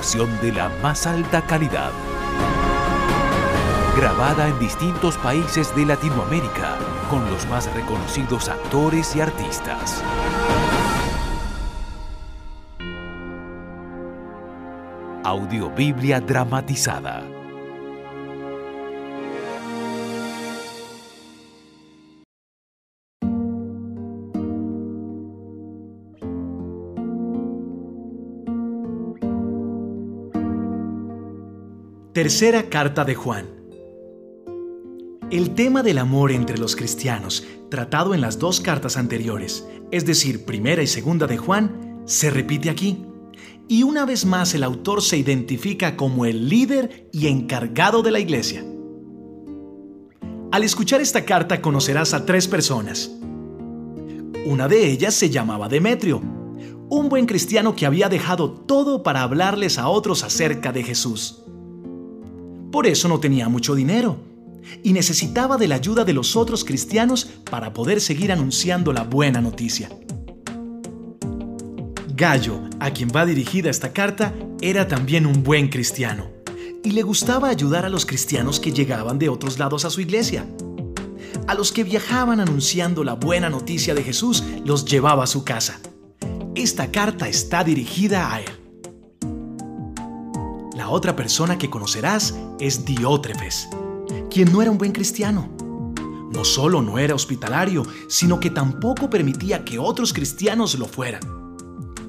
De la más alta calidad. Grabada en distintos países de Latinoamérica con los más reconocidos actores y artistas. Audiobiblia dramatizada Tercera carta de Juan. El tema del amor entre los cristianos, tratado en las dos cartas anteriores, es decir, primera y segunda de Juan, se repite aquí. Y una vez más el autor se identifica como el líder y encargado de la iglesia. Al escuchar esta carta conocerás a tres personas. Una de ellas se llamaba Demetrio, un buen cristiano que había dejado todo para hablarles a otros acerca de Jesús. Por eso no tenía mucho dinero y necesitaba de la ayuda de los otros cristianos para poder seguir anunciando la buena noticia. Gallo, a quien va dirigida esta carta, era también un buen cristiano y le gustaba ayudar a los cristianos que llegaban de otros lados a su iglesia. A los que viajaban anunciando la buena noticia de Jesús, los llevaba a su casa. Esta carta está dirigida a él. La otra persona que conocerás es Diótrefes, quien no era un buen cristiano. No solo no era hospitalario, sino que tampoco permitía que otros cristianos lo fueran.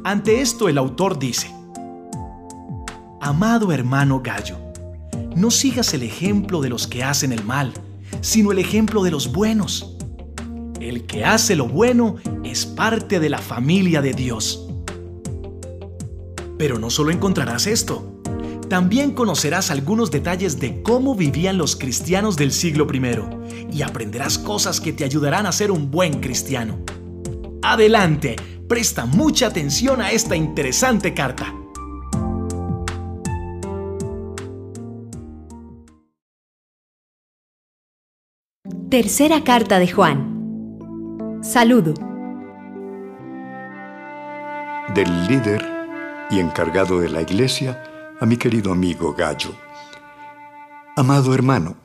Ante esto el autor dice, Amado hermano Gallo, no sigas el ejemplo de los que hacen el mal, sino el ejemplo de los buenos. El que hace lo bueno es parte de la familia de Dios. Pero no solo encontrarás esto, también conocerás algunos detalles de cómo vivían los cristianos del siglo I y aprenderás cosas que te ayudarán a ser un buen cristiano. Adelante, presta mucha atención a esta interesante carta. Tercera carta de Juan. Saludo. Del líder y encargado de la iglesia, a mi querido amigo Gallo. Amado hermano,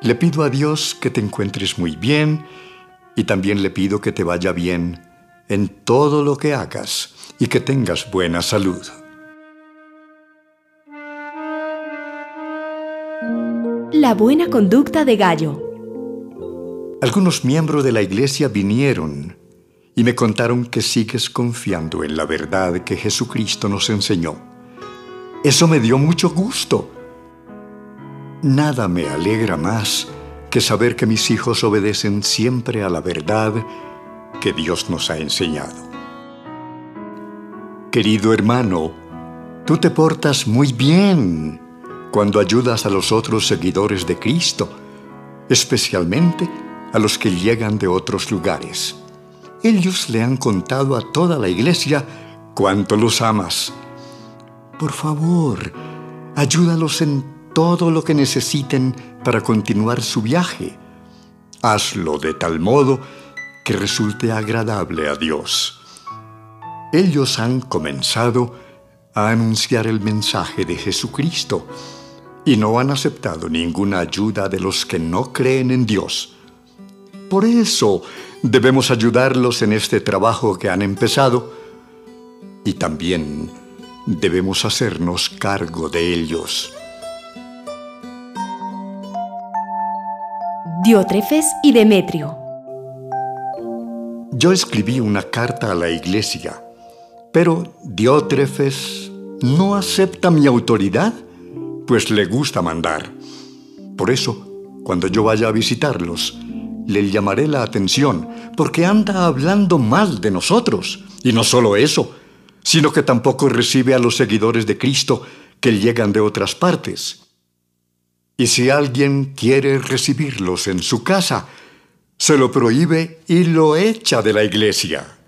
le pido a Dios que te encuentres muy bien y también le pido que te vaya bien en todo lo que hagas y que tengas buena salud. La buena conducta de Gallo. Algunos miembros de la iglesia vinieron y me contaron que sigues confiando en la verdad que Jesucristo nos enseñó eso me dio mucho gusto. Nada me alegra más que saber que mis hijos obedecen siempre a la verdad que Dios nos ha enseñado. Querido hermano, tú te portas muy bien cuando ayudas a los otros seguidores de Cristo, especialmente a los que llegan de otros lugares. Ellos le han contado a toda la iglesia cuánto los amas por favor, ayúdalos en todo lo que necesiten para continuar su viaje. Hazlo de tal modo que resulte agradable a Dios. Ellos han comenzado a anunciar el mensaje de Jesucristo y no han aceptado ninguna ayuda de los que no creen en Dios. Por eso debemos ayudarlos en este trabajo que han empezado y también debemos hacernos cargo de ellos. Diótrefes y Demetrio. Yo escribí una carta a la iglesia, pero Diótrefes no acepta mi autoridad, pues le gusta mandar. Por eso, cuando yo vaya a visitarlos, le llamaré la atención, porque anda hablando mal de nosotros. Y no solo eso, sino que tampoco recibe a los seguidores de Cristo que llegan de otras partes. Y si alguien quiere recibirlos en su casa, se lo prohíbe y lo echa de la iglesia.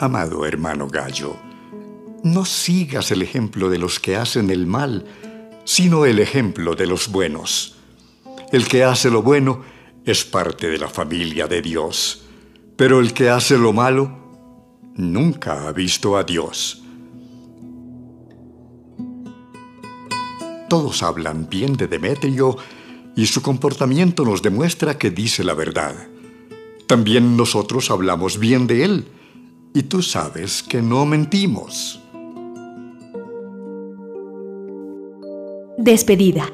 Amado hermano Gallo, no sigas el ejemplo de los que hacen el mal, sino el ejemplo de los buenos. El que hace lo bueno es parte de la familia de Dios, pero el que hace lo malo nunca ha visto a Dios. Todos hablan bien de Demetrio y su comportamiento nos demuestra que dice la verdad. También nosotros hablamos bien de él y tú sabes que no mentimos. Despedida.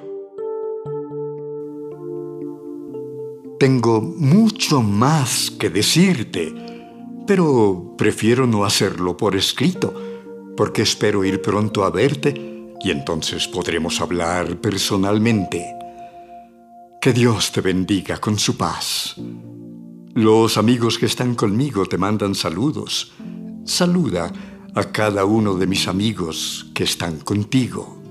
Tengo mucho más que decirte, pero prefiero no hacerlo por escrito, porque espero ir pronto a verte y entonces podremos hablar personalmente. Que Dios te bendiga con su paz. Los amigos que están conmigo te mandan saludos. Saluda a cada uno de mis amigos que están contigo.